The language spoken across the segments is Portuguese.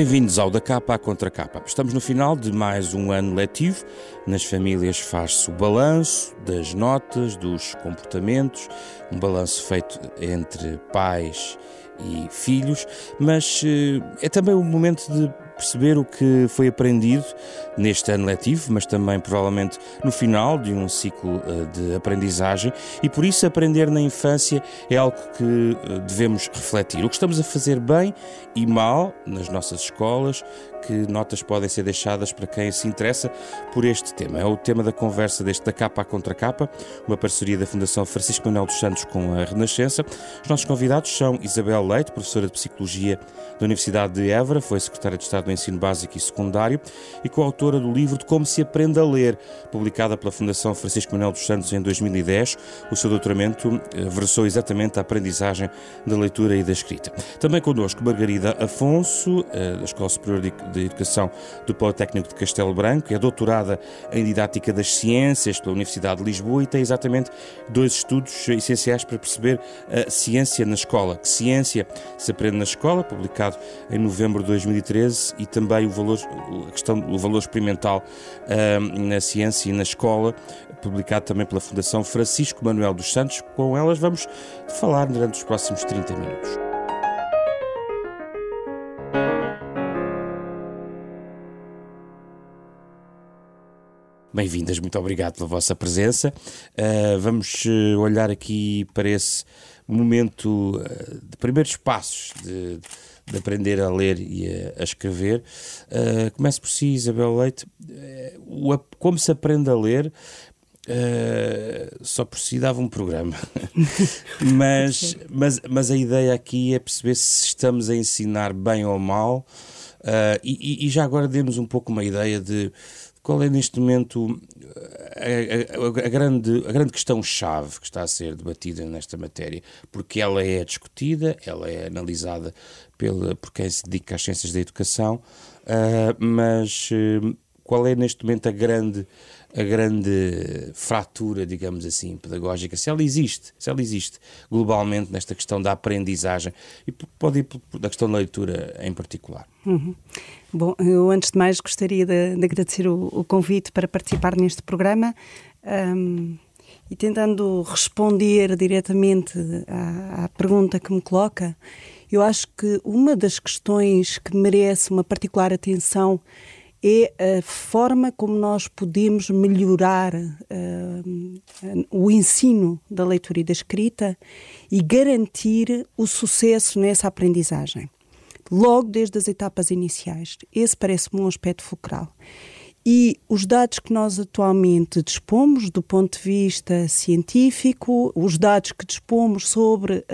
Bem-vindos ao Da Capa à Contra Capa. Estamos no final de mais um ano letivo. Nas famílias faz-se o balanço das notas, dos comportamentos, um balanço feito entre pais e filhos, mas eh, é também o momento de perceber o que foi aprendido neste ano letivo, mas também provavelmente no final de um ciclo uh, de aprendizagem e por isso aprender na infância é algo que uh, devemos refletir. O que estamos a fazer bem e mal nas nossas escolas, que notas podem ser deixadas para quem se interessa por este tema. É o tema da conversa deste da capa à contra capa, uma parceria da Fundação Francisco Manuel dos Santos com a Renascença. Os nossos convidados são Isabel Leite, professora de Psicologia da Universidade de Évora, foi secretária de Estado do Ensino Básico e Secundário e coautora do livro de Como se aprende a ler, publicada pela Fundação Francisco Manuel dos Santos em 2010. O seu doutoramento eh, versou exatamente a aprendizagem da leitura e da escrita. Também connosco Margarida Afonso, eh, da Escola Superior de Educação do Politécnico de Castelo Branco, é doutorada em Didática das Ciências pela Universidade de Lisboa e tem exatamente dois estudos essenciais para perceber a ciência na escola. Que ciência se aprende na escola, publicado em novembro de 2013, e também o valor, a questão do valor experimental uh, na ciência e na escola, publicado também pela Fundação Francisco Manuel dos Santos. Com elas vamos falar durante os próximos 30 minutos. Bem-vindas, muito obrigado pela vossa presença. Uh, vamos uh, olhar aqui para esse momento uh, de primeiros passos de, de, aprender a ler e a, a escrever. começo por si, Isabel Leite. O, como se aprende a ler? só por si dava um programa, mas, mas, mas a ideia aqui é perceber se estamos a ensinar bem ou mal, e, e já agora demos um pouco uma ideia de qual é neste momento a, a, a grande, a grande questão-chave que está a ser debatida nesta matéria? Porque ela é discutida, ela é analisada pela, por quem se dedica às ciências da educação, uh, mas uh, qual é neste momento a grande a grande fratura, digamos assim, pedagógica, se ela existe, se ela existe globalmente nesta questão da aprendizagem e pode ir da questão da leitura em particular. Uhum. Bom, eu antes de mais gostaria de, de agradecer o, o, convite para participar neste programa um, e tentando responder diretamente à, à pergunta que me coloca, eu acho que uma das questões que merece uma particular atenção é a forma como nós podemos melhorar uh, o ensino da leitura e da escrita e garantir o sucesso nessa aprendizagem. Logo desde as etapas iniciais. Esse parece-me um aspecto fulcral. E os dados que nós atualmente dispomos, do ponto de vista científico, os dados que dispomos sobre uh,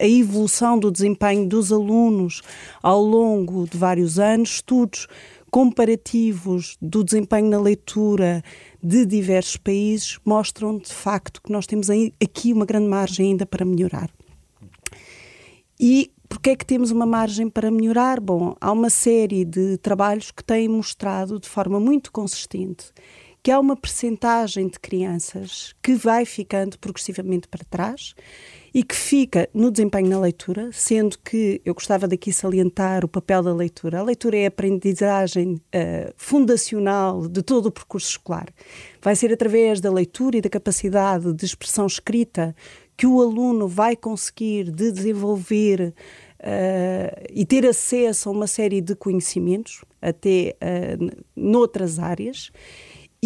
a evolução do desempenho dos alunos ao longo de vários anos, estudos comparativos do desempenho na leitura de diversos países mostram de facto que nós temos aqui uma grande margem ainda para melhorar. E porquê é que temos uma margem para melhorar? Bom, há uma série de trabalhos que têm mostrado de forma muito consistente que há uma percentagem de crianças que vai ficando progressivamente para trás e que fica no desempenho na leitura, sendo que eu gostava daqui salientar o papel da leitura. A leitura é a aprendizagem uh, fundacional de todo o percurso escolar. Vai ser através da leitura e da capacidade de expressão escrita que o aluno vai conseguir de desenvolver uh, e ter acesso a uma série de conhecimentos, até uh, noutras áreas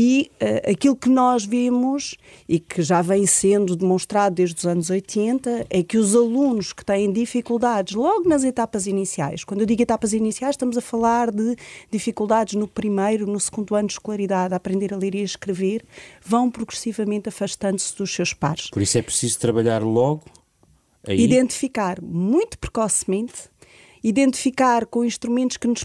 e uh, aquilo que nós vimos e que já vem sendo demonstrado desde os anos 80 é que os alunos que têm dificuldades logo nas etapas iniciais, quando eu digo etapas iniciais, estamos a falar de dificuldades no primeiro, no segundo ano de escolaridade, a aprender a ler e a escrever, vão progressivamente afastando-se dos seus pares. Por isso é preciso trabalhar logo aí. Identificar muito precocemente identificar com instrumentos que nos,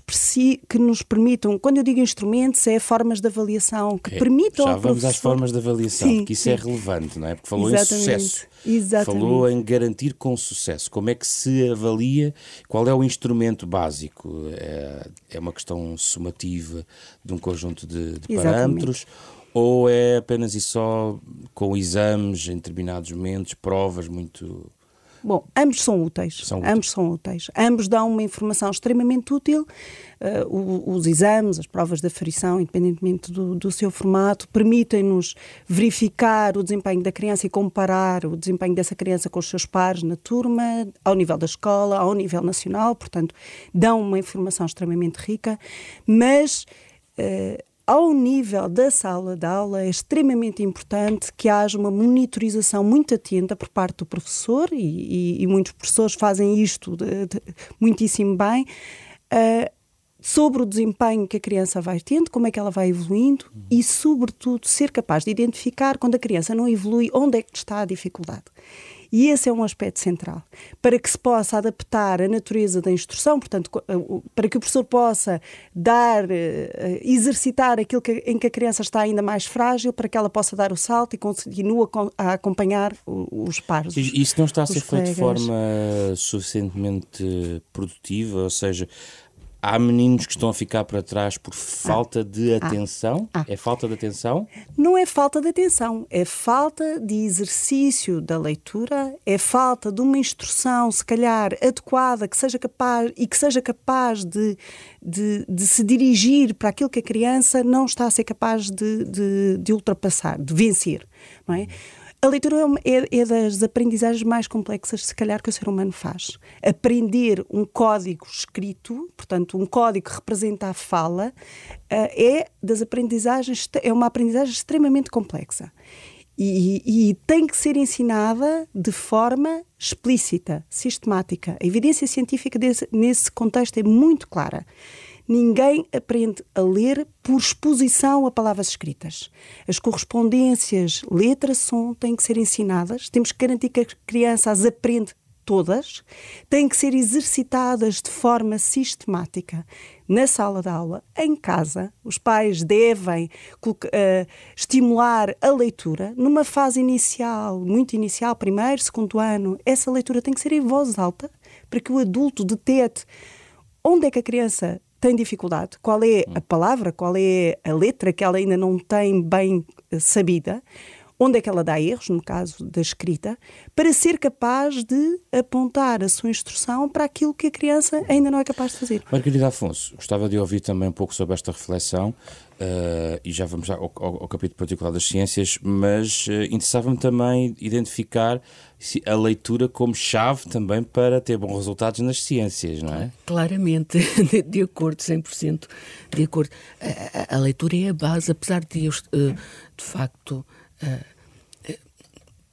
que nos permitam, quando eu digo instrumentos, é formas de avaliação que é, permitam. Já vamos às formas de avaliação, sim, porque isso é sim. é relevante, não é? Porque falou Exatamente. em sucesso. Exatamente. Falou em garantir com sucesso. Como é que se avalia? Qual é o instrumento básico? É, é uma questão sumativa de um conjunto de, de parâmetros? Ou é apenas e só com exames em determinados momentos, provas muito Bom, ambos são úteis. São úteis. Ambos são úteis. Ambos dão uma informação extremamente útil. Uh, os exames, as provas de aferição, independentemente do, do seu formato, permitem-nos verificar o desempenho da criança e comparar o desempenho dessa criança com os seus pares na turma, ao nível da escola, ao nível nacional. Portanto, dão uma informação extremamente rica, mas. Uh, ao nível da sala de aula, é extremamente importante que haja uma monitorização muito atenta por parte do professor, e, e, e muitos professores fazem isto de, de, muitíssimo bem, uh, sobre o desempenho que a criança vai tendo, como é que ela vai evoluindo uhum. e, sobretudo, ser capaz de identificar quando a criança não evolui, onde é que está a dificuldade. E esse é um aspecto central. Para que se possa adaptar a natureza da instrução, portanto, eh, para que o professor possa dar, eh, exercitar aquilo que, em que a criança está ainda mais frágil, para que ela possa dar o salto e continue a acompanhar os pares. Isso não está a ser feito de forma suficientemente produtiva, ou seja, Há meninos que estão a ficar para trás por falta de atenção? Ah. É falta de atenção? Não é falta de atenção, é falta de exercício da leitura, é falta de uma instrução, se calhar, adequada, que seja capaz e que seja capaz de, de, de se dirigir para aquilo que a criança não está a ser capaz de, de, de ultrapassar, de vencer. Não é? A leitura é, é, é, das aprendizagens mais complexas, se calhar, que o ser humano faz. Aprender um código escrito, portanto, um código que representa a fala, eh, é das aprendizagens, é uma aprendizagem extremamente complexa. E, e, tem que ser ensinada de forma explícita, sistemática. A evidência científica desse, nesse contexto é muito clara. Ninguém aprende a ler por exposição a palavras escritas. As correspondências, letra, som, têm que ser ensinadas. Temos que garantir que a criança as aprende todas, têm que ser exercitadas de forma sistemática na sala de aula, em casa. Os pais devem uh, estimular a leitura numa fase inicial, muito inicial, primeiro, segundo ano. Essa leitura tem que ser em voz alta para que o adulto detete onde é que a criança tem dificuldade, qual é a palavra, qual é a letra que ela ainda não tem bem eh, sabida, onde é que ela dá erros, no caso da escrita, para ser capaz de apontar a sua instrução para aquilo que a criança ainda não é capaz de fazer. Margarida Afonso, gostava de ouvir também um pouco sobre esta reflexão. Uh, e já vamos ao, ao, ao, capítulo particular das ciências, mas uh, interessava-me também identificar a leitura como chave também para ter bons resultados nas ciências, não é? Claramente, de acordo, 100% de acordo. A, a, a, leitura é a base, apesar de eu, uh, de facto,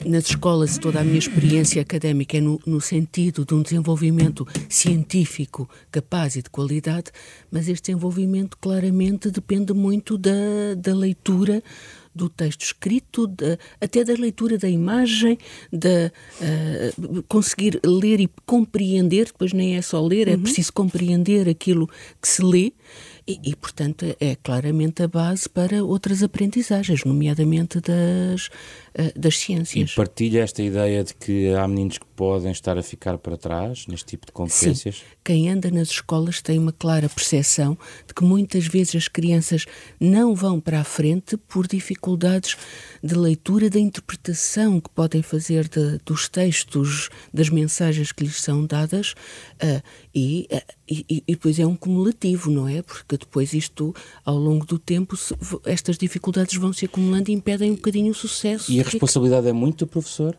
nas escolas, toda a minha experiência académica é no, no, sentido de um desenvolvimento científico capaz e de qualidade, mas este desenvolvimento claramente depende muito da, da leitura do texto escrito, de, até da leitura da imagem, de uh, conseguir ler e compreender, depois nem é só ler, é uhum. é preciso compreender aquilo que se lê e, e, portanto, é claramente a base para outras aprendizagens, nomeadamente das, uh, das ciências. E partilha esta ideia de que há meninos que podem estar a ficar para trás neste tipo de competências? Sim. Quem anda nas escolas tem uma clara percepção de que muitas vezes as crianças não vão para a frente por dificuldades de leitura, da interpretação que podem fazer de, dos textos, das mensagens que lhes são dadas, uh, e, uh, e, e, depois é um cumulativo, não é? Porque depois isto, ao longo do tempo, se, estas dificuldades vão se acumulando e impedem um bocadinho o sucesso. E a responsabilidade é muito do professor?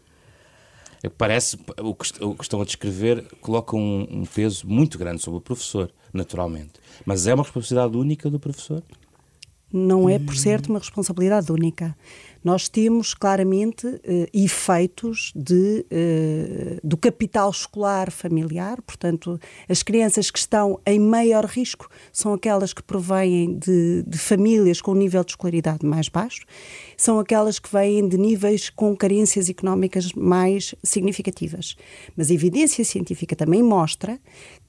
É parece, o que, o que estão a descrever coloca um, um peso muito grande sobre o professor, naturalmente. Mas é uma responsabilidade única do professor? Não é, por certo, uma responsabilidade única nós temos claramente uh, efeitos de, uh, do capital escolar familiar, portanto, as crianças que estão em maior risco são aquelas que provêm de, de famílias com um nível de escolaridade mais baixo, são aquelas que vêm de níveis com carências económicas mais significativas. Mas a evidência científica também mostra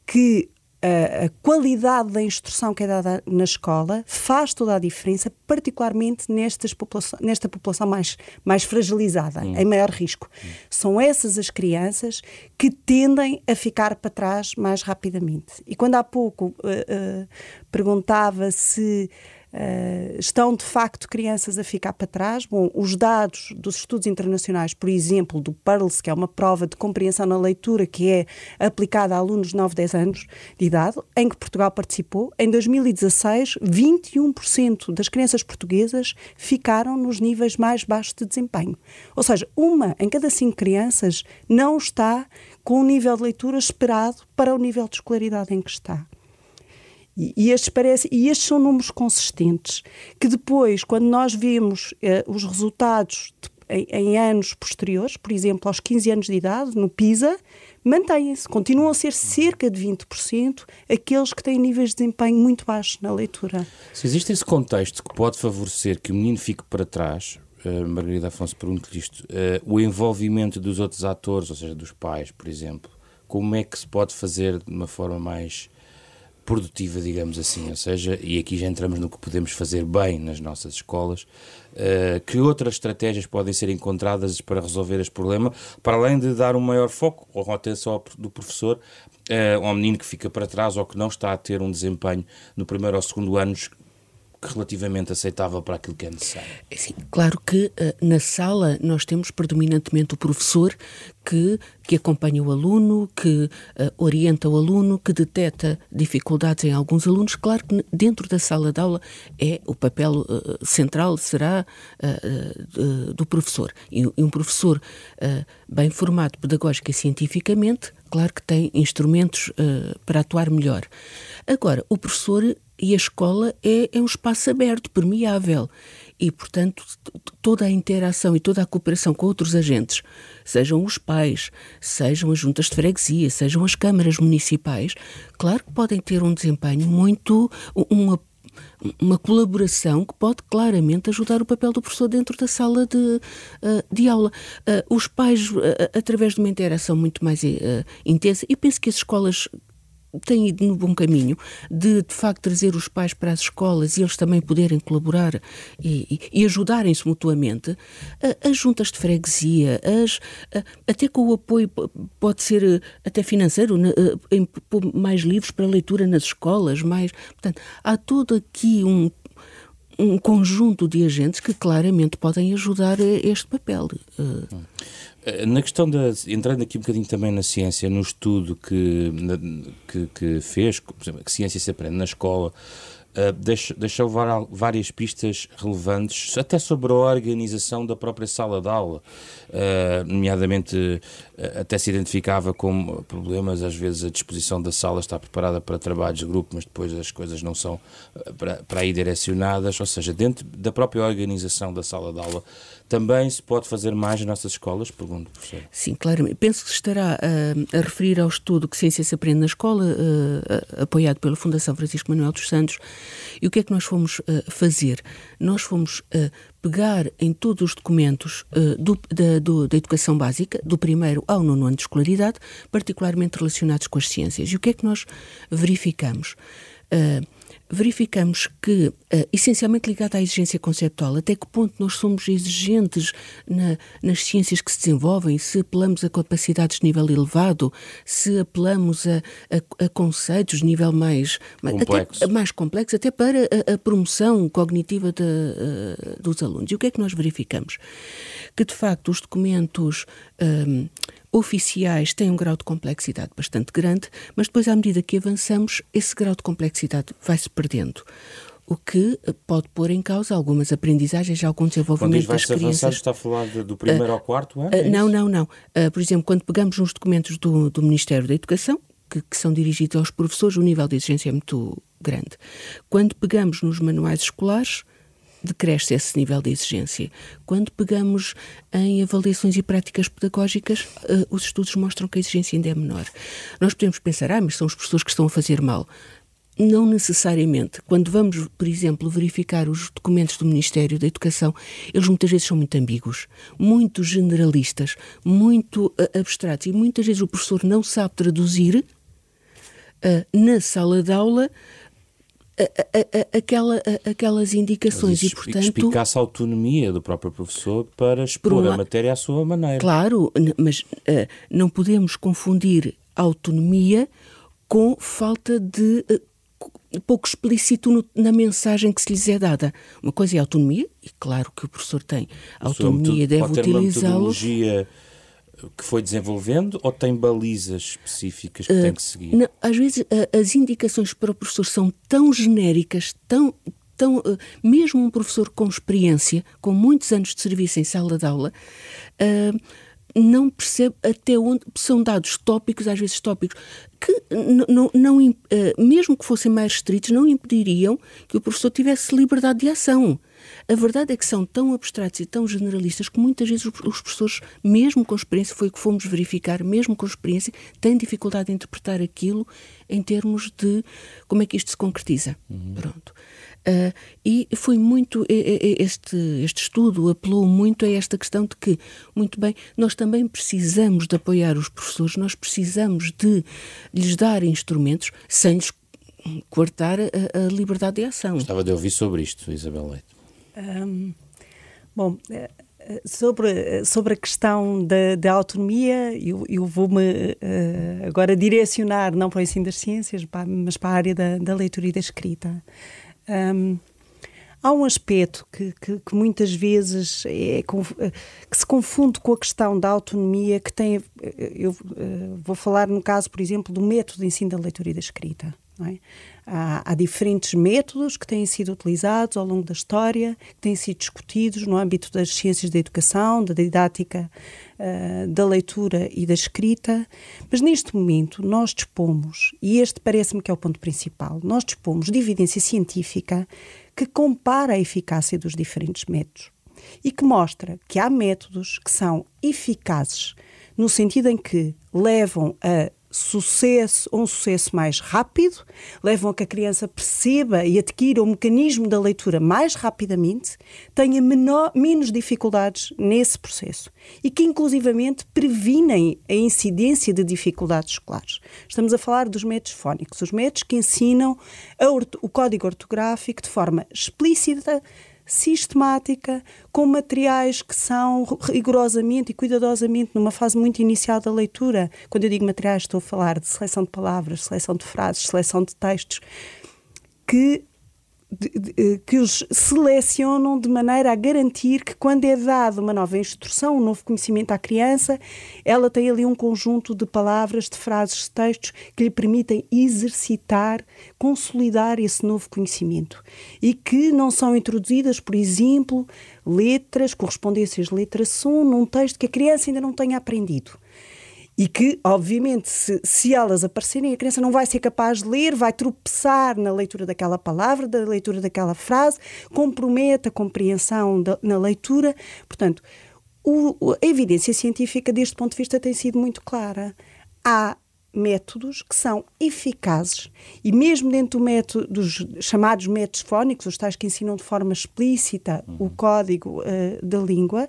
que a, a, qualidade da instrução que é dada na escola faz toda a diferença, particularmente nestas população, nesta população mais, mais fragilizada, hum. em maior risco. Hum. São essas as crianças que tendem a ficar para trás mais rapidamente. E quando há pouco uh, uh, perguntava se Uh, estão de facto crianças a ficar para trás? Bom, os dados dos estudos internacionais, por exemplo, do PEARLS, que é uma prova de compreensão na leitura que é aplicada a alunos de 9, 10 anos de idade, em que Portugal participou, em 2016, 21% das crianças portuguesas ficaram nos níveis mais baixos de desempenho. Ou seja, uma em cada cinco crianças não está com o nível de leitura esperado para o nível de escolaridade em que está. E, e, estes parece, e estes são números consistentes, que depois, quando nós vemos eh, os resultados de, em, em, anos posteriores, por exemplo, aos 15 anos de idade, no PISA, mantêm-se, continuam a ser cerca de 20% aqueles que têm níveis de desempenho muito baixos na leitura. Se existe esse contexto que pode favorecer que o menino fique para trás, uh, Margarida Afonso pergunta-lhe isto, uh, o envolvimento dos outros atores, ou seja, dos pais, por exemplo, como é que se pode fazer de uma forma mais produtiva, digamos assim, ou seja, e aqui já entramos no que podemos fazer bem nas nossas escolas, uh, que outras estratégias podem ser encontradas para resolver este problema, para além de dar um maior foco ou atenção do professor uh, ao menino que fica para trás ou que não está a ter um desempenho no primeiro ou segundo anos relativamente aceitável para aquilo que é necessário. Sim, claro que uh, na sala nós temos predominantemente o professor que, que acompanha o aluno, que uh, orienta o aluno, que detecta dificuldades em alguns alunos. Claro que dentro da sala de aula é o papel uh, central será do professor. E, um professor bem formado pedagógica e cientificamente, claro que tem instrumentos para atuar melhor. Agora, o professor e a escola é, é um espaço aberto, permeável. E, portanto, toda a interação e toda a cooperação com outros agentes, sejam os pais, sejam as juntas de freguesia, sejam as câmaras municipais, claro que podem ter um desempenho muito. uma uma colaboração que pode claramente ajudar o papel do professor dentro da sala de, uh, de aula. Uh, os pais, uh, através de uma interação muito mais intensa, e penso que as escolas tem ido no bom caminho de, de facto, trazer os pais para as escolas e eles também poderem colaborar e, e, ajudarem-se mutuamente, as juntas de freguesia, as, até com o apoio, pode ser eh, até financeiro, em, mais livros para leitura nas escolas, mais. Portanto, há todo aqui um um conjunto de agentes que claramente podem ajudar este papel. Eh, na questão da. entrando aqui um bocadinho também na ciência, no estudo que, que, que fez, que ciência se aprende na escola, Uh, deixou, deixou várias pistas relevantes, até sobre a organização da própria sala de aula, uh, nomeadamente uh, até se identificava como problemas, às vezes a disposição da sala está preparada para trabalhos de grupo, mas depois as coisas não são para, para aí direcionadas, ou seja, dentro da própria organização da sala de aula também se pode fazer mais nas nossas escolas? Pergunto, professor. Sim, claramente. Penso que estará uh, a referir ao estudo que Ciência se Aprende na Escola, uh, apoiado pela Fundação Francisco Manuel dos Santos. E o que é que nós fomos uh, fazer? Nós fomos pegar em todos os documentos do, da, do, da educação básica, do primeiro ao nono ano de escolaridade, particularmente relacionados com as ciências. E o que é que nós verificamos? Uh, verificamos que, uh, essencialmente ligado à exigência conceptual, até que ponto nós somos exigentes na, nas ciências que se desenvolvem, se apelamos a capacidades de nível elevado, se apelamos a, a, a conceitos de nível mais complexo. Até, mais complexo, até para a, a promoção cognitiva de, uh, dos alunos. E o que é que nós verificamos? Que, de facto, os documentos. Um, oficiais têm um grau de complexidade bastante grande, mas depois, à medida que avançamos, esse grau de complexidade vai-se perdendo o que pode pôr em causa algumas aprendizagens, algum desenvolvimento das crianças. Avançado, está a falar de, do primeiro uh, ao quarto ano? Uh, não, não, não. Uh, por exemplo, quando pegamos uns documentos do, do Ministério da Educação, que, que, são dirigidos aos professores, o nível de exigência é muito grande. Quando pegamos nos manuais escolares, decresce esse nível de exigência. Quando pegamos em avaliações e práticas pedagógicas, uh, os estudos mostram que a exigência ainda é menor. Nós podemos pensar, ah, mas são os professores que estão a fazer mal. Não necessariamente. Quando vamos, por exemplo, verificar os documentos do Ministério da Educação, eles muitas vezes são muito ambíguos, muito generalistas, muito uh, abstratos e muitas vezes o professor não sabe traduzir uh, na sala de aula a, a, aquela, aquelas indicações e, portanto... Explicasse a autonomia do próprio professor para expor a matéria à sua maneira. Claro, mas uh, não podemos confundir autonomia com falta de uh, pouco explícito no, na mensagem que se lhes é dada. Uma coisa é autonomia, e claro que o professor tem autonomia, deve utilizá-lo. Que foi desenvolvendo ou tem balizas específicas que uh, tem que seguir? Não, às vezes uh, as indicações para o professor são tão genéricas, tão, tão uh, mesmo um professor com experiência, com muitos anos de serviço em sala de aula, não percebe até onde são dados tópicos, às vezes tópicos, que não, não, eh, mesmo que fossem mais restritos, não impediriam que o professor tivesse liberdade de ação. A verdade é que são tão abstratos e tão generalistas que muitas vezes os professores, mesmo com experiência, foi o que fomos verificar, mesmo com experiência, têm dificuldade em interpretar aquilo em termos de como é que isto se concretiza. Uhum. Pronto. Uh, e foi muito, este, este estudo apelou muito a esta questão de que, muito bem, nós também precisamos de apoiar os professores, nós precisamos de lhes dar instrumentos sem lhes coartar a, a liberdade de ação. Gostava de ouvir sobre isto, Isabel Leite. Um, bom, eh, sobre, sobre a questão da, da autonomia, eu, eu vou-me uh, agora direcionar não para o ensino das ciências, mas para a área da, da leitura e da escrita. Um, há um aspecto que, que, que muitas vezes é, que se confunde com a questão da autonomia que tem, eu uh, vou falar no caso, por exemplo, do método de ensino da leitura e da escrita. É? Há, há, diferentes métodos que têm sido utilizados ao longo da história, que têm sido discutidos no âmbito das ciências da educação, da didática, uh, da leitura e da escrita, mas neste momento nós dispomos, e este parece-me que é o ponto principal, nós dispomos de evidência científica que compara a eficácia dos diferentes métodos e que mostra que há métodos que são eficazes no sentido em que levam a sucesso, um sucesso mais rápido, levam a que a criança perceba e adquira o mecanismo da leitura mais rapidamente, tenha menor, menos dificuldades nesse processo e que, inclusivamente, previnem a incidência de dificuldades escolares. Estamos a falar dos métodos fónicos, os métodos que ensinam o código ortográfico de forma explícita, sistemática, com materiais que são rigorosamente e cuidadosamente numa fase muito inicial da leitura. Quando eu digo materiais, estou a falar de seleção de palavras, seleção de frases, seleção de textos, que eh, que os selecionam de maneira a garantir que, quando é dada uma nova instrução, um novo conhecimento à criança, ela tem ali um conjunto de palavras, de frases, de textos que lhe permitem exercitar, consolidar esse novo conhecimento. E que não são introduzidas, por exemplo, letras, correspondências de letra som, num texto que a criança ainda não tenha aprendido e que, obviamente, se, se elas aparecerem, a criança não vai ser capaz de ler, vai tropeçar na leitura daquela palavra, da leitura daquela frase, compromete a compreensão da, na leitura. Portanto, o, a evidência científica deste ponto de vista tem sido muito clara. Há métodos que são eficazes e mesmo dentro do método, dos chamados métodos fónicos, os tais que ensinam de forma explícita uhum. o código uh, da língua,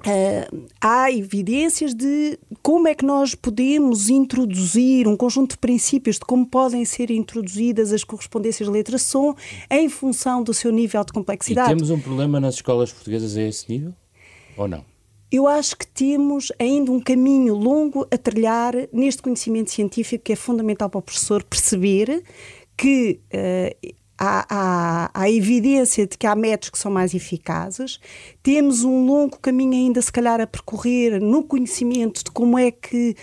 Uh, há evidências de como é que nós podemos introduzir um conjunto de princípios de como podem ser introduzidas as correspondências de letra som em função do seu nível de complexidade. E temos um problema nas escolas portuguesas a esse nível? Ou não? Eu acho que temos ainda um caminho longo a trilhar neste conhecimento científico que é fundamental para o professor perceber que uh, há, há, há, evidência de que há métodos que são mais eficazes. Temos um longo caminho ainda, se calhar, a percorrer no conhecimento de como é que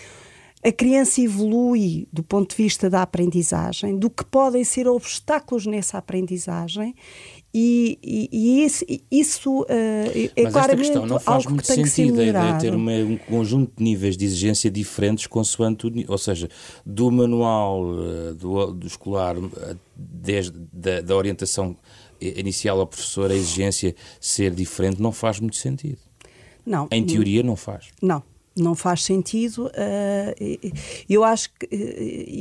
a criança evolui do ponto de vista da aprendizagem, do que podem ser obstáculos nessa aprendizagem e, e, e isso, isso uh, é Mas claramente esta questão não faz muito sentido a ideia de ter uma, um conjunto de níveis de exigência diferentes consoante o, ou seja, do manual uh, do, do, escolar uh, desde da, da orientação inicial ao professor a exigência ser diferente não faz muito sentido. Não. Em teoria não faz. Não, não faz sentido. Uh, eu acho que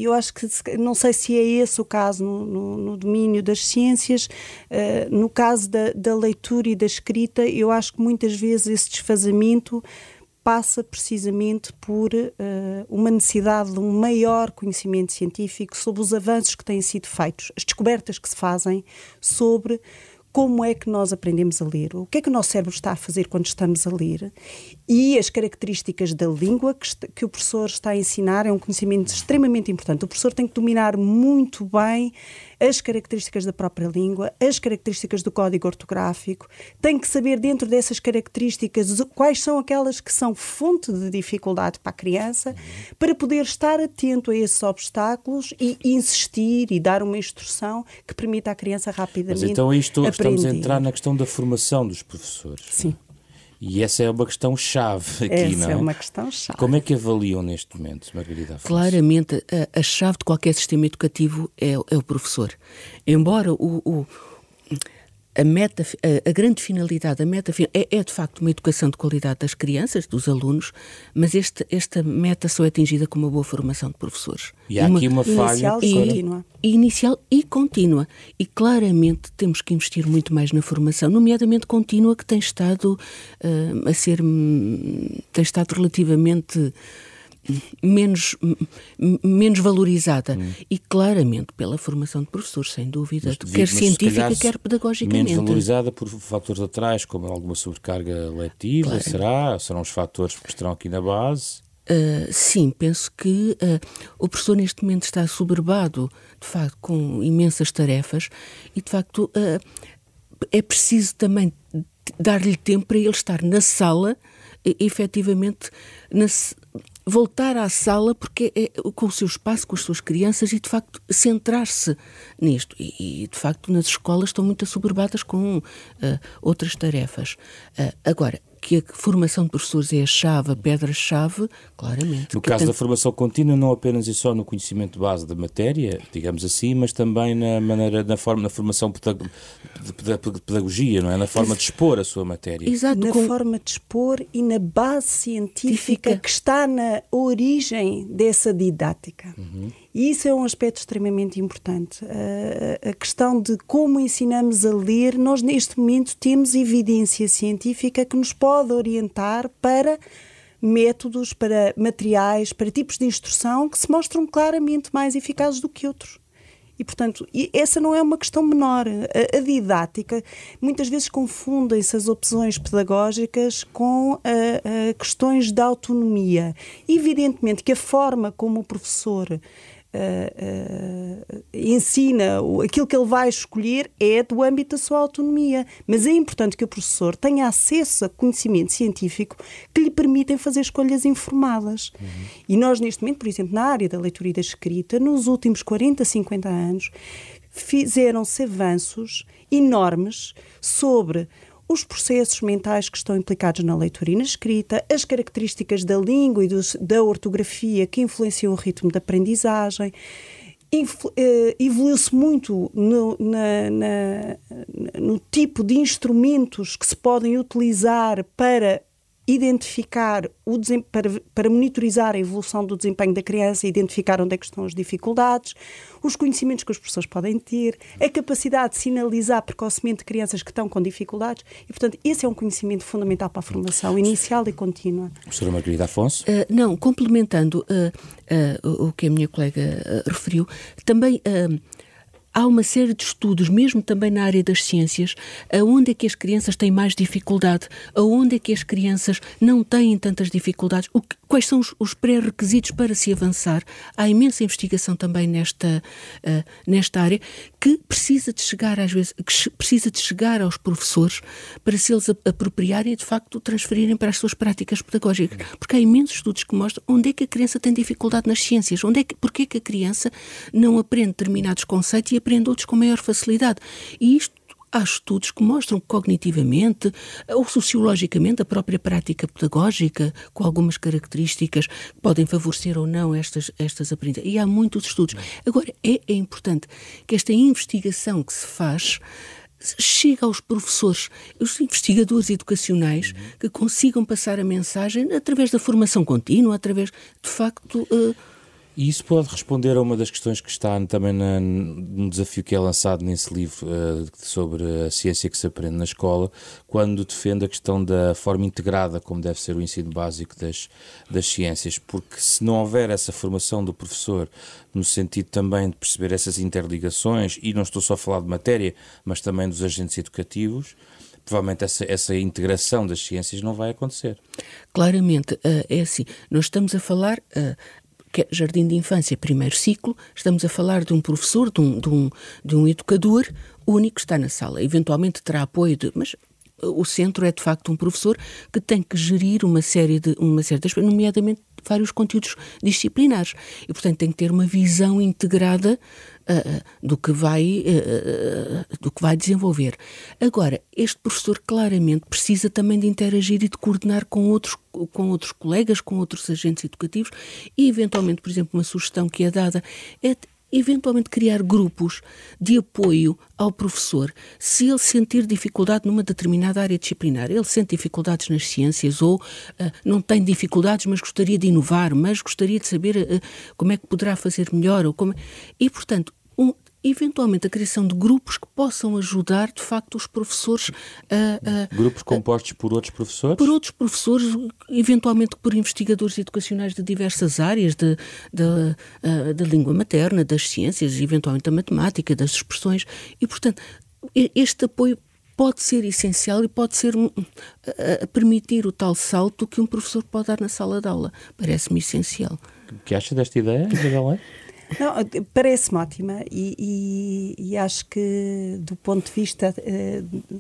eu acho que não sei se é esse o caso no, no, no domínio das ciências. Uh, no caso da, da, leitura e da escrita, eu acho que muitas vezes esse desfazamento passa precisamente por uma necessidade de um maior conhecimento científico sobre os avanços que têm sido feitos, as descobertas que se fazem sobre como é que nós aprendemos a ler, o que é que o nosso cérebro está a fazer quando estamos a ler e as características da língua que, que o professor está a ensinar é um conhecimento extremamente importante. O professor tem que dominar muito bem as características da própria língua, as características do código ortográfico, tem que saber dentro dessas características quais são aquelas que são fonte de dificuldade para a criança, para poder estar atento a esses obstáculos e insistir e dar uma instrução que permita à criança rapidamente Mas então isto aprender. estamos a entrar na questão da formação dos professores. Sim. E essa é uma questão chave aqui, Essa não é? é uma questão chave. Como é que avaliam neste momento, Margarida Afonso? Claramente, a, a chave de qualquer sistema educativo é, é o professor. Embora o, o a, meta, a, a, grande finalidade, a meta é, é, de facto uma educação de qualidade das crianças, dos alunos, mas este, esta meta só é atingida com uma boa formação de professores. E há aqui uma falha. Inicial e contínua. Inicial e contínua. E claramente temos que investir muito mais na formação, nomeadamente contínua, que tem estado uh, a ser. tem estado relativamente menos, menos valorizada hum. e claramente pela formação de professores, sem dúvida, mas, quer mas, científica, calhar, quer pedagogicamente. Menos valorizada por fatores atrás, como alguma sobrecarga letiva, claro. será? Serão os fatores que estão aqui na base? Uh, sim, penso que uh, o professor neste momento está soberbado, de facto, com imensas tarefas e, de facto, uh, é preciso também dar-lhe tempo para ele estar na sala, efetivamente, na, voltar à sala porque é, com o seu espaço, com as suas crianças e de facto centrar-se nisto. E, e, de facto nas escolas estão muito assoberbadas com uh, outras tarefas. Uh, agora, que a formação de professores é a chave, a pedra-chave, claramente. No caso da formação contínua, não apenas e só no conhecimento de base da matéria, digamos assim, mas também na maneira, na forma, na formação de pedagogia, não é? Na forma de expor a sua matéria. Exato. Na com... forma de expor e na base científica Científica. que está na origem dessa didática. Uhum. E isso é um aspecto extremamente importante. Uh, a questão de como ensinamos a ler, nós neste momento temos evidência científica que nos pode orientar para métodos, para materiais, para tipos de instrução que se mostram claramente mais eficazes do que outros. E, portanto, essa não é uma questão menor. A, a didática, muitas vezes confundem-se as opções pedagógicas com a, a questões de autonomia. Evidentemente que a forma como o professor Uh, uh, ensina, aquilo que ele vai escolher é do âmbito da sua autonomia. Mas é importante que o professor tenha acesso a conhecimento científico que lhe permitem fazer escolhas informadas. Uhum. E nós, neste momento, por exemplo, na área da leitura e da escrita, nos últimos 40, 50 anos, fizeram-se avanços enormes sobre os processos mentais que estão implicados na leitura e na escrita, as características da língua e dos, da ortografia que influenciam o ritmo da aprendizagem. Eh, evoluiu-se muito no, na, na, no tipo de instrumentos que se podem utilizar para identificar o para, para monitorizar a evolução do desempenho da criança, identificar onde é que estão as dificuldades, os conhecimentos que os professores podem ter, a capacidade de sinalizar precocemente crianças que estão com dificuldades e, portanto, esse é um conhecimento fundamental para a formação inicial e contínua. Professora Margarida Afonso? Uh, não, complementando uh, uh, o que a minha colega referiu, também há uma série de estudos, mesmo também na área das ciências, aonde é que as crianças têm mais dificuldade, aonde é que as crianças não têm tantas dificuldades, o que, quais são os, os pré-requisitos para se avançar. Há imensa investigação também nesta, uh, nesta área que precisa de chegar às vezes, que precisa de chegar aos professores para se eles apropriarem e de facto transferirem para as suas práticas pedagógicas, porque há imensos estudos que mostram onde é que a criança tem dificuldade nas ciências, onde é que, porque é que a criança não aprende determinados conceitos e aprende outros com maior facilidade. E isto há estudos que mostram que cognitivamente ou sociologicamente a própria prática pedagógica, com algumas características que podem favorecer ou não estas, estas aprendizagens. E há muitos estudos. Agora, é, é importante que esta investigação que se faz chega aos professores, os investigadores educacionais, que consigam passar a mensagem através da formação contínua, através, de facto. Uh, E isso pode responder a uma das questões que está também na, num desafio que é lançado nesse livro uh, sobre a ciência que se aprende na escola, quando defende a questão da forma integrada como deve ser o ensino básico das, das ciências, porque se não houver essa formação do professor no sentido também de perceber essas interligações, e não estou só a falar de matéria, mas também dos agentes educativos, provavelmente essa, essa integração das ciências não vai acontecer. Claramente, uh, é assim, nós estamos a falar, uh, que é Jardim de Infância, primeiro ciclo, estamos a falar de um professor, de um, de um, de um educador único que está na sala. Eventualmente terá apoio de. Mas o centro é de facto um professor que tem que gerir uma série de uma série de nomeadamente vários conteúdos disciplinares e portanto tem que ter uma visão integrada uh, do que vai uh, do que vai desenvolver. Agora este professor claramente precisa também de interagir e de coordenar com outros com outros colegas com outros agentes educativos e eventualmente por exemplo uma sugestão que é dada é eventualmente criar grupos de apoio ao professor se ele sentir dificuldade numa determinada área disciplinar. Ele sente dificuldades nas ciências ou uh, não tem dificuldades, mas gostaria de inovar, mas gostaria de saber uh, como é que poderá fazer melhor. Ou como... E, portanto, eventualmente a criação de grupos que possam ajudar, de facto, os professores a. a grupos compostos a, por outros professores? Por outros professores, eventualmente por investigadores educacionais de diversas áreas, de, de, da língua materna, das ciências, eventualmente da matemática, das expressões. E, portanto, este apoio pode ser essencial e pode ser a, permitir o tal salto que um professor pode dar na sala de aula. Parece-me essencial. O que acha desta ideia, Isabel? Parece-me ótima e, e, e, acho que do ponto de vista uh,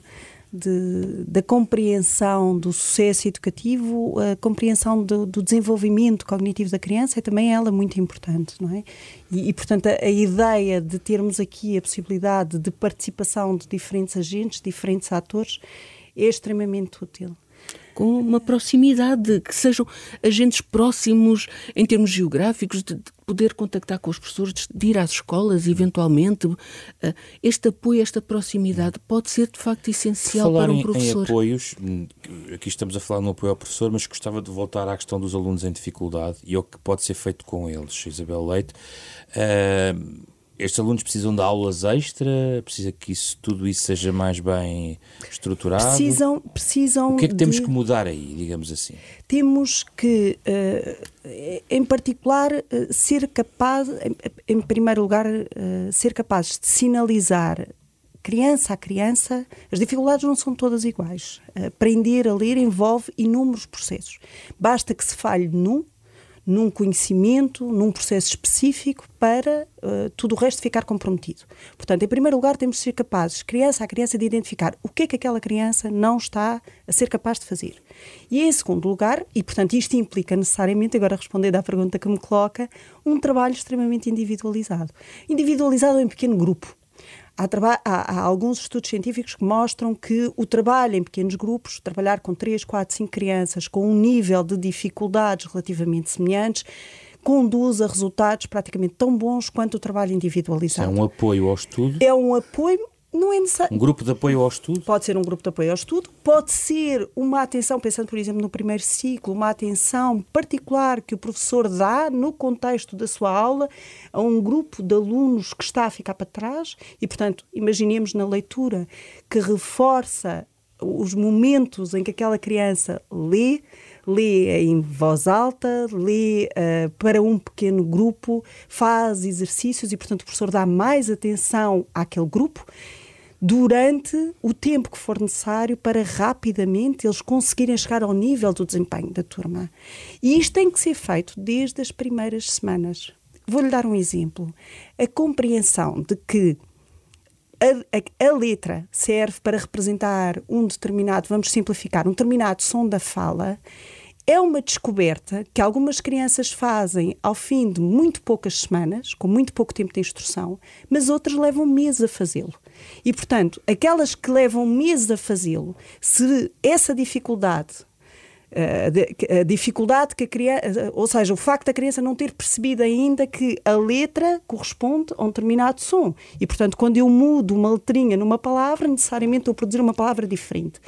de, da compreensão do sucesso educativo, a compreensão do, do, desenvolvimento cognitivo da criança é também ela muito importante, não é? E, e portanto a, a, ideia de termos aqui a possibilidade de participação de diferentes agentes, diferentes atores, é extremamente útil com uma proximidade, que sejam agentes próximos em termos geográficos, de, poder contactar com os professores, de ir às escolas, eventualmente. Eh, este apoio, esta proximidade pode ser de facto essencial falar para um professor. Em apoios, hum, aqui estamos a falar no apoio ao professor, mas gostava de voltar à questão dos alunos em dificuldade e o que pode ser feito com eles. Isabel Leite. Uh, estes alunos precisam de aulas extra? Precisa que isso, tudo isso seja mais bem estruturado? Precisam, precisam O que é que temos que mudar aí, digamos assim? Temos que, uh, em particular, uh, ser capaz, em, primeiro lugar, uh, ser capazes de sinalizar criança a criança, as dificuldades não são todas iguais. Aprender a ler envolve inúmeros processos. Basta que se falhe num num conhecimento, num processo específico para uh, tudo o resto ficar comprometido. Portanto, em primeiro lugar, temos de ser capazes, criança a criança, de identificar o que é que aquela criança não está a ser capaz de fazer. E em segundo lugar, e portanto isto implica necessariamente, agora respondendo à pergunta que me coloca, um trabalho extremamente individualizado. Individualizado em pequeno grupo. Há, há, há, alguns estudos científicos que mostram que o trabalho em pequenos grupos, trabalhar com 3, 4, 5 crianças com um nível de dificuldades relativamente semelhantes, conduz a resultados praticamente tão bons quanto o trabalho individualizado. é um apoio ao estudo? É um apoio não é necessário. Um grupo de apoio ao estudo? Pode ser um grupo de apoio ao estudo, pode ser uma atenção, pensando, por exemplo, no primeiro ciclo, uma atenção particular que o professor dá no contexto da sua aula a um grupo de alunos que está a ficar para trás e, portanto, imaginemos na leitura que reforça os momentos em que aquela criança lê, lê em voz alta, lê uh, para um pequeno grupo, faz exercícios e, portanto, o professor dá mais atenção àquele grupo durante o tempo que for necessário para rapidamente eles conseguirem chegar ao nível do desempenho da turma. E isto tem que ser feito desde as primeiras semanas. Vou-lhe dar um exemplo. A compreensão de que a, a, a, letra serve para representar um determinado, vamos simplificar, um determinado som da fala, é uma descoberta que algumas crianças fazem ao fim de muito poucas semanas, com muito pouco tempo de instrução, mas outras levam meses a fazê-lo. E, portanto, aquelas que levam meses a fazê-lo, se essa dificuldade eh, a dificuldade que a criança, ou seja, o facto da criança não ter percebido ainda que a letra corresponde a um determinado som. E, portanto, quando eu mudo uma letrinha numa palavra, necessariamente estou a produzir uma palavra diferente.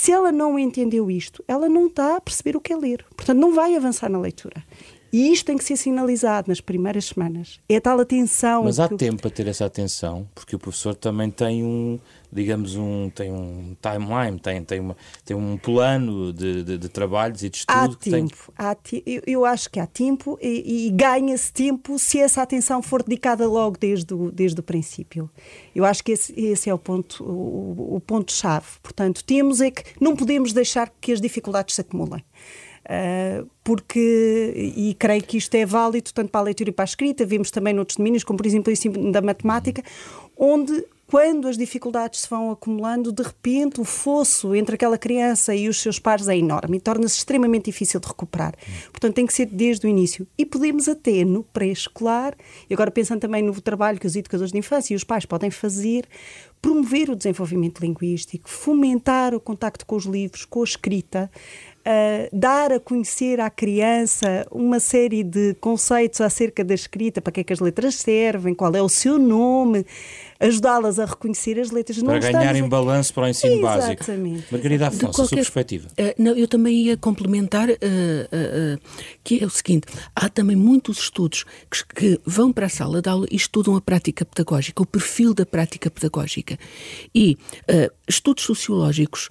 Se ela não entendeu isto, ela não está a perceber o que é ler. Portanto, não vai avançar na leitura. E isto tem que ser sinalizado nas primeiras semanas. É tal atenção. Mas há tempo para ter essa atenção, porque o professor também tem um, digamos, um, tem um timeline, tem, tem, uma, tem um plano de, de, de trabalhos e de estudo. Há tempo. Tem... Há eu, eu, acho que há tempo e, e ganha-se tempo se essa atenção for dedicada logo desde o, desde o princípio. Eu acho que esse, esse é o ponto o, o ponto-chave. Portanto, temos é que não podemos deixar que as dificuldades se acumulem. Uh, porque, e creio que isto é válido tanto para a leitura e para a escrita, vimos também noutros domínios, como por exemplo o ensino da matemática, onde quando as dificuldades se vão acumulando, de repente o fosso entre aquela criança e os seus pares é enorme e torna-se extremamente difícil de recuperar. Portanto, tem que ser desde o início. E podemos até no pré-escolar, e agora pensando também no trabalho que os educadores de infância e os pais podem fazer, promover o desenvolvimento linguístico, fomentar o contacto com os livros, com a escrita, uh, dar a conhecer à criança uma série de conceitos acerca da escrita, para que é que as letras servem, qual é o seu nome, ajudá-las a reconhecer as letras. Para ganharem a... balanço para o ensino Exatamente. básico. Margarida Afonso, qualquer... a sua perspectiva. Uh, não, eu também ia complementar uh, uh, que é o seguinte, há também muitos estudos que, que, vão para a sala de aula e estudam a prática pedagógica, o perfil da prática pedagógica. E estudos sociológicos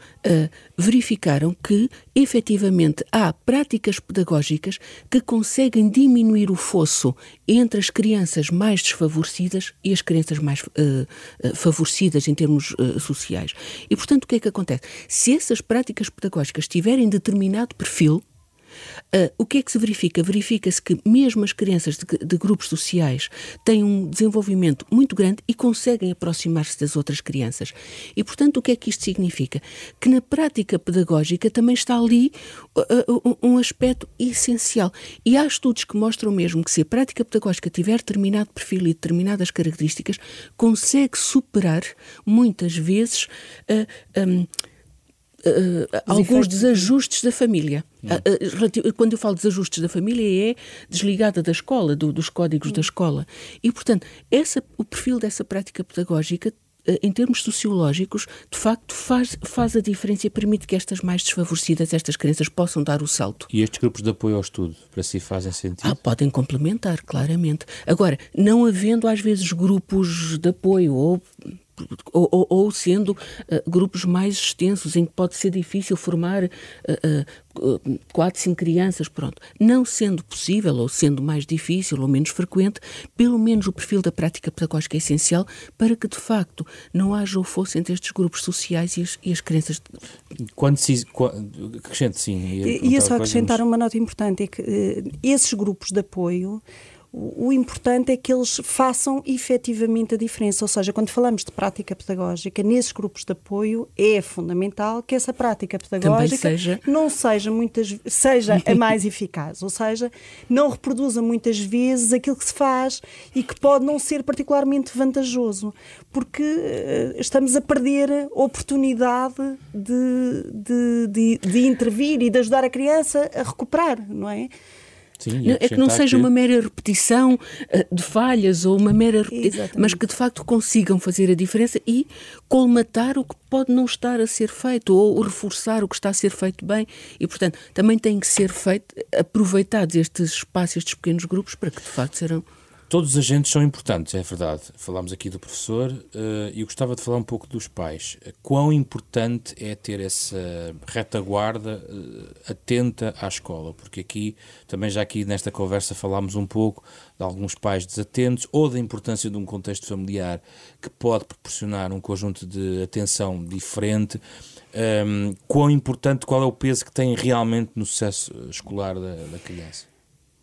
verificaram que, efetivamente, há práticas pedagógicas que conseguem diminuir o fosso entre as crianças mais desfavorecidas e as crianças mais uh, favorecidas em termos uh, sociais. E, portanto, o que é que acontece? Se essas práticas pedagógicas tiverem determinado perfil, Uh, o que é que se verifica? Verifica-se que mesmo as crianças de, de, grupos sociais têm um desenvolvimento muito grande e conseguem aproximar-se das outras crianças. E, portanto, o que é que isto significa? Que na prática pedagógica também está ali uh, uh, um aspecto essencial. E há estudos que mostram mesmo que se a prática pedagógica tiver determinado perfil e determinadas características, consegue superar muitas vezes um, uh, alguns desajustes da família. Uh, quando eu falo desajustes da família, é desligada da escola, do, dos códigos da escola. E, portanto, essa, o perfil dessa prática pedagógica em termos sociológicos, de facto, faz, faz a diferença e permite que estas mais desfavorecidas, estas crianças, possam dar o salto. E estes grupos de apoio ao estudo, para si, fazem sentido? Ah, podem complementar, claramente. Agora, não havendo, às vezes, grupos de apoio ou ou, ou, sendo uh, grupos mais extensos, em que pode ser difícil formar uh, uh, quatro, cinco crianças, pronto. Não sendo possível, ou sendo mais difícil, ou menos frequente, pelo menos o perfil da prática pedagógica é essencial para que, de facto, não haja ou fosse entre estes grupos sociais e as, e as crianças. Quando se... Quando, acrescente, sim. Ia, ia só acrescentar uma nota importante, é que esses grupos de apoio o, importante é que eles façam efetivamente a diferença. Ou seja, quando falamos de prática pedagógica, nesses grupos de apoio, é fundamental que essa prática pedagógica seja... não seja muitas seja a mais eficaz, ou seja, não reproduza muitas vezes aquilo que se faz e que pode não ser particularmente vantajoso, porque uh, estamos a perder a oportunidade de, de, de, de intervir e de ajudar a criança a recuperar, não é? Sim, é que não seja que... uma mera repetição eh, de falhas ou uma mera repetição, mas que de facto consigam fazer a diferença e colmatar o que pode não estar a ser feito ou reforçar o que está a ser feito bem. E portanto também tem que ser feito aproveitados estes espaços, estes pequenos grupos para que de facto serão Todos os agentes são importantes, é verdade. Falámos aqui do professor uh, e eu gostava de falar um pouco dos pais. Quão importante é ter essa retaguarda uh, atenta à escola? Porque aqui, também já aqui nesta conversa falámos um pouco de alguns pais desatentos ou da importância de um contexto familiar que pode proporcionar um conjunto de atenção diferente. Um, ehm, quão importante, qual é o peso que tem realmente no sucesso escolar da, da criança?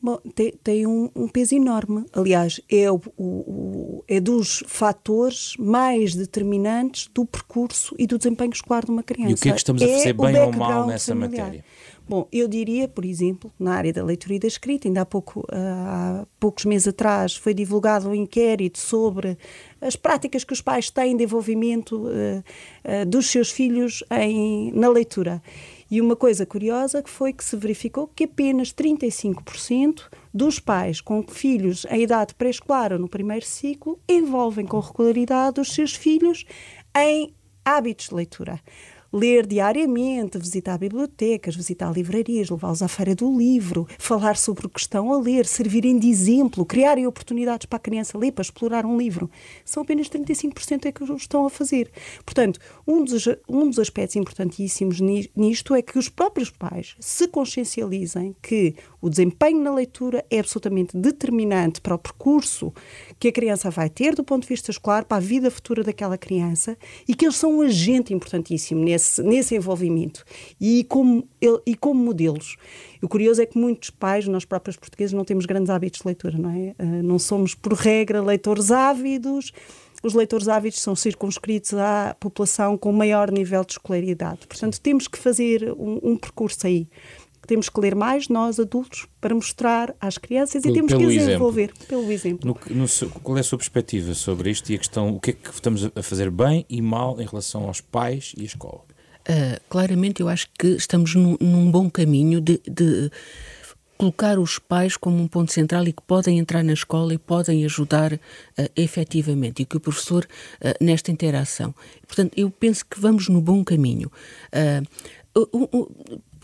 Bom, tem, tem um, um, peso enorme. Aliás, é, o, o, é dos fatores mais determinantes do percurso e do desempenho escolar de uma criança. E o que é que estamos a fazer é bem ou mal nessa familiar. matéria? Bom, eu diria, por exemplo, na área da leitura e da escrita, ainda há, pouco, há poucos meses atrás foi divulgado um inquérito sobre as práticas que os pais têm de envolvimento uh, uh, dos seus filhos em, na leitura. E uma coisa curiosa que foi que se verificou que apenas 35% dos pais com filhos em idade pré-escolar ou no primeiro ciclo envolvem com regularidade os seus filhos em hábitos de leitura. Ler diariamente, visitar bibliotecas, visitar livrarias, levá-los à feira do livro, falar sobre o que estão a ler, servirem de exemplo, criarem oportunidades para a criança ler, para explorar um livro. São apenas 35% é que o estão a fazer. Portanto, um dos, um dos aspectos importantíssimos nisto é que os próprios pais se consciencializem que o desempenho na leitura é absolutamente determinante para o percurso que a criança vai ter do ponto de vista escolar, para a vida futura daquela criança e que eles são um agente importantíssimo nesse, nesse envolvimento e como, e como modelos. O curioso é que muitos pais, nós próprios portugueses, não temos grandes hábitos de leitura, não é? Ah, não somos, por regra, leitores ávidos. Os leitores ávidos são circunscritos à população com maior nível de escolaridade. Portanto, temos que fazer um, um percurso aí temos que ler mais, nós adultos, para mostrar às crianças e temos que desenvolver exemplo. pelo exemplo. No, no, qual é a sua perspectiva sobre isto e a questão, o que é que estamos a fazer bem e mal em relação aos pais e à escola? Uh, claramente, eu acho que estamos num, num bom caminho de, de colocar os pais como um ponto central e que podem entrar na escola e podem ajudar uh, efetivamente e que o professor uh, nesta interação. Portanto, eu penso que vamos no bom caminho. Uh,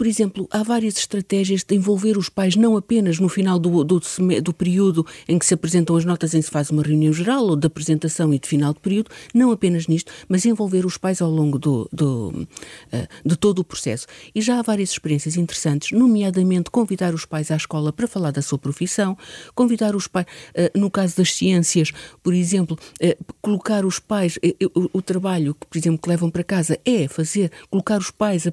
por exemplo, há várias estratégias de envolver os pais não apenas no final do, do, do, período em que se apresentam as notas, em que se faz uma reunião geral ou de apresentação e de final de período, não apenas nisto, mas envolver os pais ao longo do, do uh, de todo o processo. E já há várias experiências interessantes, nomeadamente convidar os pais à escola para falar da sua profissão, convidar os pais, uh, no caso das ciências, por exemplo, uh, colocar os pais, o, o, trabalho que, por exemplo, que levam para casa é fazer, colocar os pais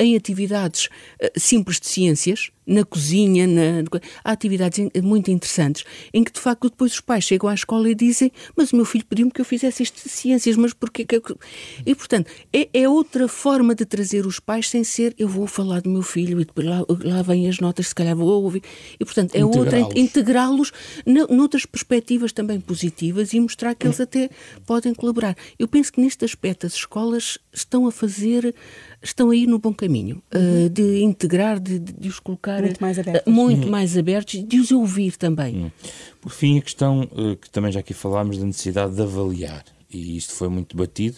em atividades atividades uh, simples de ciências, na cozinha, na, há atividades muito interessantes, em que de facto depois os pais chegam à escola e dizem mas o meu filho pediu-me que eu fizesse isto de ciências, mas porquê que eu... E portanto, é, é, outra forma de trazer os pais sem ser eu vou falar do meu filho e depois lá, lá vêm as notas, se calhar vou ouvir. E portanto, é outra, integrá-los noutras perspectivas também positivas e mostrar que eles até podem colaborar. Eu penso que neste aspecto as escolas estão a fazer, estão aí no bom caminho, uh, de integrar, de, de os colocar muito mais abertos, muito uhum. mais abertos de os ouvir também. Uhum. Por fim, a questão uh, que também já aqui falámos da necessidade de avaliar, e isto foi muito debatido,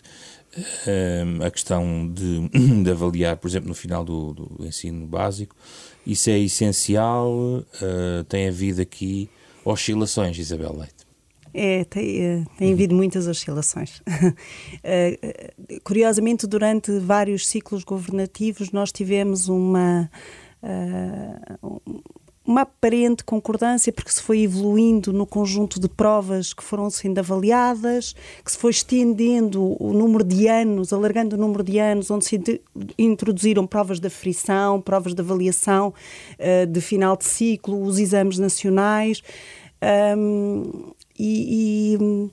uh, a questão de, de, avaliar, por exemplo, no final do, do ensino básico, isso é essencial, uh, tem havido aqui oscilações, Isabel Leite. É, tem, tem havido muitas oscilações. Curiosamente, durante vários ciclos governativos, nós tivemos uma uh, uma aparente concordância, porque se foi evoluindo no conjunto de provas que foram sendo avaliadas, que se foi estendendo o número de anos, alargando o número de anos, onde se introduziram provas de aferição, provas de avaliação uh, de final de ciclo, os exames nacionais. Um, e, e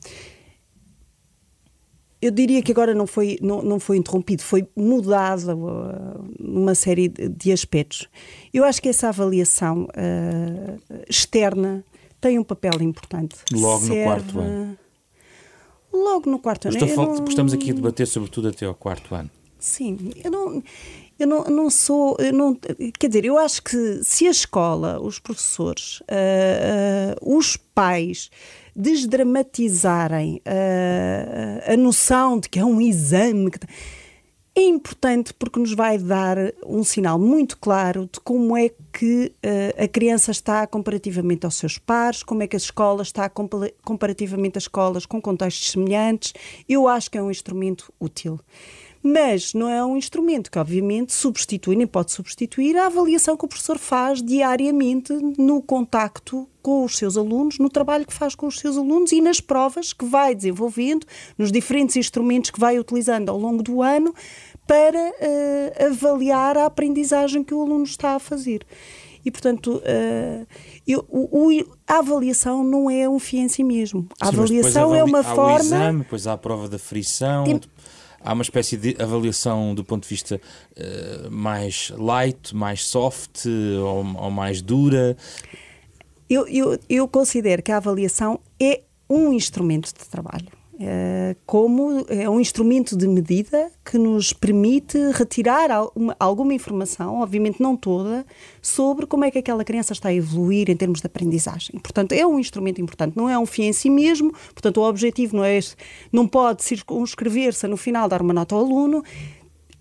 eu diria que agora não foi, não, não foi interrompido, foi mudado uh, uma série de aspectos. Eu acho que essa avaliação uh, externa tem um papel importante. Logo Serve... no quarto ano. Logo no quarto ano. Não... Estamos aqui a debater sobretudo até ao quarto ano. Sim, eu não, eu não, não sou. Eu não, quer dizer, eu acho que se a escola, os professores, uh, uh, os pais desdramatizarem uh, a noção de que é um exame. Que... É importante porque nos vai dar um sinal muito claro de como é que uh, a criança está comparativamente aos seus pares, como é que a escola está comparativamente às escolas com contextos semelhantes. Eu acho que é um instrumento útil mas não é um instrumento que, obviamente, substitui, nem pode substituir a avaliação que o professor faz diariamente no contacto com os seus alunos, no trabalho que faz com os seus alunos e nas provas que vai desenvolvendo, nos diferentes instrumentos que vai utilizando ao longo do ano para uh, avaliar a aprendizagem que o aluno está a fazer. E, portanto, uh, eu, o, o, a avaliação não é um fim em si mesmo. A Sim, avaliação é uma forma. O exame, depois há a prova da frição. Tem, há uma espécie de avaliação do ponto de vista uh, mais light, mais soft ou, ou mais dura? Eu, eu, eu considero que a avaliação é um instrumento de trabalho. Eh, como é um instrumento de medida que nos permite retirar alguma informação, obviamente não toda, sobre como é que aquela criança está a evoluir em termos de aprendizagem. Portanto, é um instrumento importante, não é um fim em si mesmo, portanto, o objetivo não é não pode circunscrever-se no final dar uma nota ao aluno,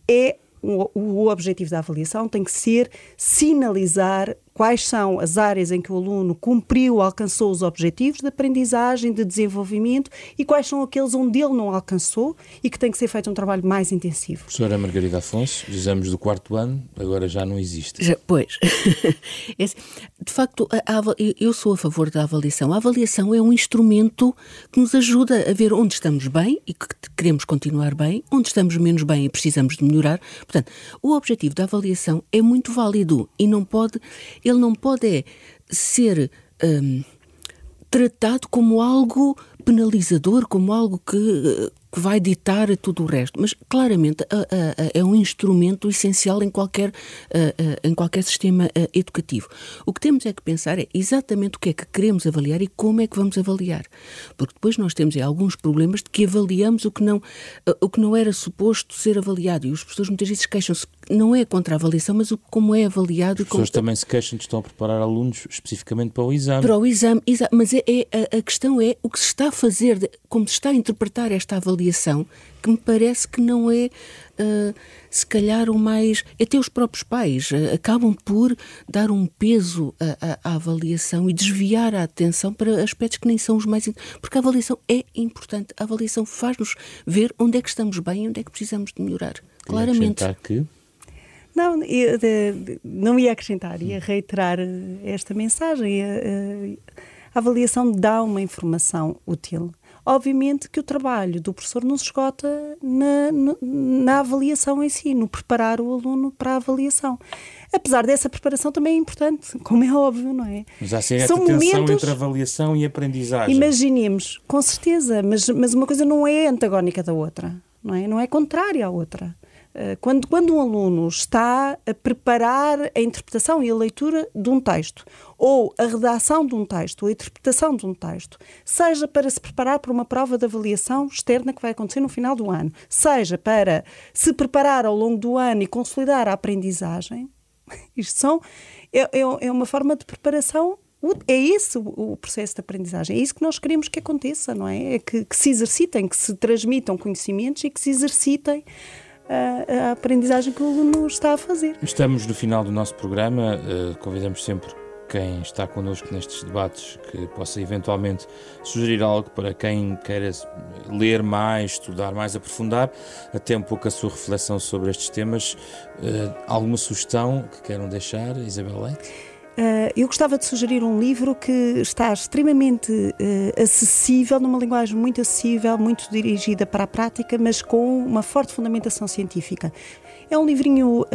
é o objetivo da avaliação tem que ser sinalizar quais são as áreas em que o aluno cumpriu, alcançou os objetivos de aprendizagem, de desenvolvimento e quais são aqueles onde ele não alcançou e que tem que ser feito um trabalho mais intensivo. Professora Margarida Afonso, os exames do quarto ano agora já não existem. Já, pois. de facto, a, eu sou a favor da avaliação. A avaliação é um instrumento que nos ajuda a ver onde estamos bem e que queremos continuar bem, onde estamos menos bem e precisamos de melhorar. Portanto, o objetivo da avaliação é muito válido e não pode ele não pode é ser hum, tratado como algo penalizador, como algo que, que vai ditar tudo o resto. Mas, claramente, a, a, a, é um instrumento essencial em qualquer, em qualquer sistema educativo. O que temos é que pensar é exatamente o que é que queremos avaliar e como é que vamos avaliar. Porque depois nós temos é, alguns problemas de que avaliamos o que, não, o que não era suposto ser avaliado. E os professores muitas vezes queixam-se, não é contra a avaliação, mas o, como é avaliado. Os professores como... também se queixam de estão a preparar alunos especificamente para o exame. Para o exame, mas é, é a, questão é o que se está a fazer, como se está a interpretar esta avaliação avaliação que me parece que não é, uh, se calhar, o mais. Até os próprios pais uh, acabam por dar um peso à, avaliação e desviar a atenção para aspectos que nem são os mais. Porque a avaliação é importante. A avaliação faz-nos ver onde é que estamos bem e onde é que precisamos de melhorar. Claramente. que não, eu, não ia acrescentar, ia reiterar esta mensagem. A, a avaliação dá uma informação útil. Obviamente que o trabalho do professor não se esgota na, na avaliação em si, no preparar o aluno para a avaliação. Apesar dessa preparação também é importante, como é óbvio, não é? Mas há certa São tensão momentos... entre avaliação e aprendizagem. Imaginemos, com certeza, mas, mas uma coisa não é antagónica da outra, não é? Não é contrária à outra. Eh, quando, quando um aluno está a preparar a interpretação e a leitura de um texto, ou a redação de um texto, ou a interpretação de um texto, seja para se preparar para uma prova de avaliação externa que vai acontecer no final do ano, seja para se preparar ao longo do ano e consolidar a aprendizagem, isto são, é, é, é uma forma de preparação é esse o, processo de aprendizagem. É isso que nós queremos que aconteça, não é? É que, que se exercitem, que se transmitam conhecimentos e que se exercitem a, aprendizagem que o aluno está a fazer. Estamos no final do nosso programa, uh, convidamos sempre quem está connosco nestes debates que possa eventualmente sugerir algo para quem queira ler mais, estudar mais, aprofundar, até um pouco a sua reflexão sobre estes temas. Uh, alguma sugestão que queiram deixar, Isabel Leite? Uh, eu gostava de sugerir um livro que está extremamente uh, acessível, numa linguagem muito acessível, muito dirigida para a prática, mas com uma forte fundamentação científica. É um livrinho uh,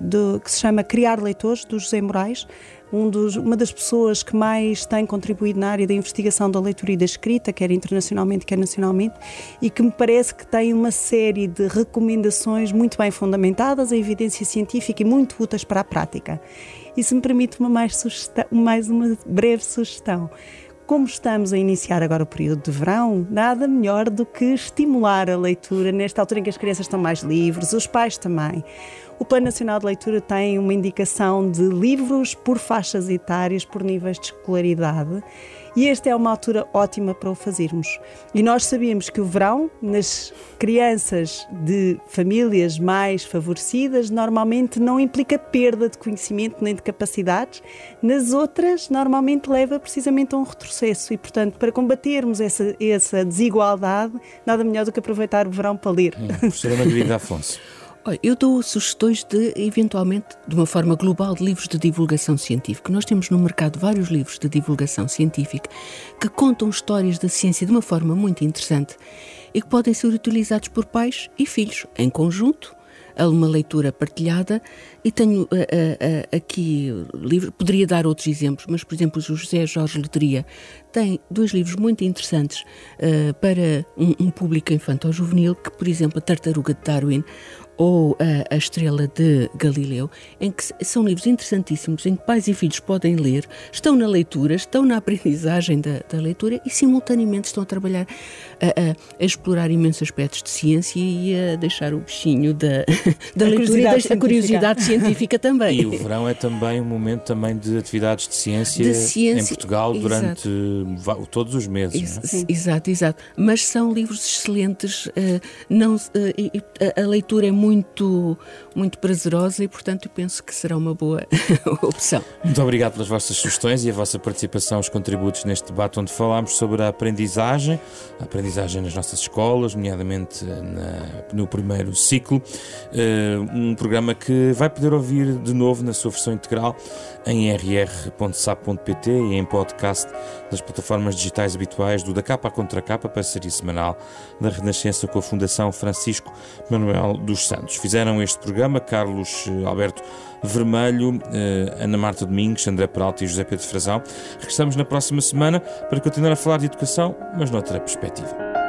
do, que se chama Criar Leitores, do José Moraes, um dos, uma das pessoas que mais tem contribuído na área da investigação da leitura e da escrita, quer internacionalmente, quer nacionalmente, e que me parece que tem uma série de recomendações muito bem fundamentadas, a evidência científica e muito úteis para a prática. E se me permite uma mais, sugestão, mais uma breve sugestão. Como estamos a iniciar agora o período de verão, nada melhor do que estimular a leitura nesta altura em que as crianças estão mais livres, os pais também. O Plano Nacional de Leitura tem uma indicação de livros por faixas etárias, por níveis de escolaridade e esta é uma altura ótima para o fazermos. E nós sabemos que o verão, nas crianças de famílias mais favorecidas, normalmente não implica perda de conhecimento nem de capacidades, nas outras, normalmente leva precisamente a um retrocesso. E, portanto, para combatermos essa, essa desigualdade, nada melhor do que aproveitar o verão para ler. Hum, professora Margarida Afonso. Olha, eu dou sugestões de, eventualmente, de uma forma global, de livros de divulgação científica. Nós temos no mercado vários livros de divulgação científica que contam histórias da ciência de uma forma muito interessante e que podem ser utilizados por pais e filhos em conjunto uma leitura partilhada e tenho uh, uh, uh, aqui livro, poderia dar outros exemplos, mas por exemplo o José Jorge Letria tem dois livros muito interessantes para um, um público infantil-juvenil, que por exemplo a Tartaruga de Darwin ou a, a, Estrela de Galileu, em que são livros interessantíssimos, em que pais e filhos podem ler, estão na leitura, estão na aprendizagem da, da leitura e simultaneamente estão a trabalhar, a, a, a, explorar imensos aspectos de ciência e a deixar o bichinho da, da leitura e da curiosidade científica também. E o verão é também um momento também de atividades de ciência, de ciência em Portugal durante exato. todos os meses. Ex é? Exato, exato. Mas são livros excelentes, uh, não, uh, a leitura é muito muito, muito prazerosa e, portanto, eu penso que será uma boa opção. Muito obrigado pelas vossas sugestões e a vossa participação, os contributos neste debate onde falámos sobre a aprendizagem, a aprendizagem nas nossas escolas, nomeadamente na, no primeiro ciclo. Uh, um programa que vai poder ouvir de novo na sua versão integral em rr.sap.pt e em podcast nas plataformas digitais habituais do Da Capa à Contra Capa, parceria semanal da Renascença com a Fundação Francisco Manuel dos Santos. Fizeram este programa Carlos eh, Alberto Vermelho, eh, Ana Marta Domingos, André Peralta e José Pedro Frazão. Regressamos na próxima semana para continuar a falar de educação, mas noutra perspectiva.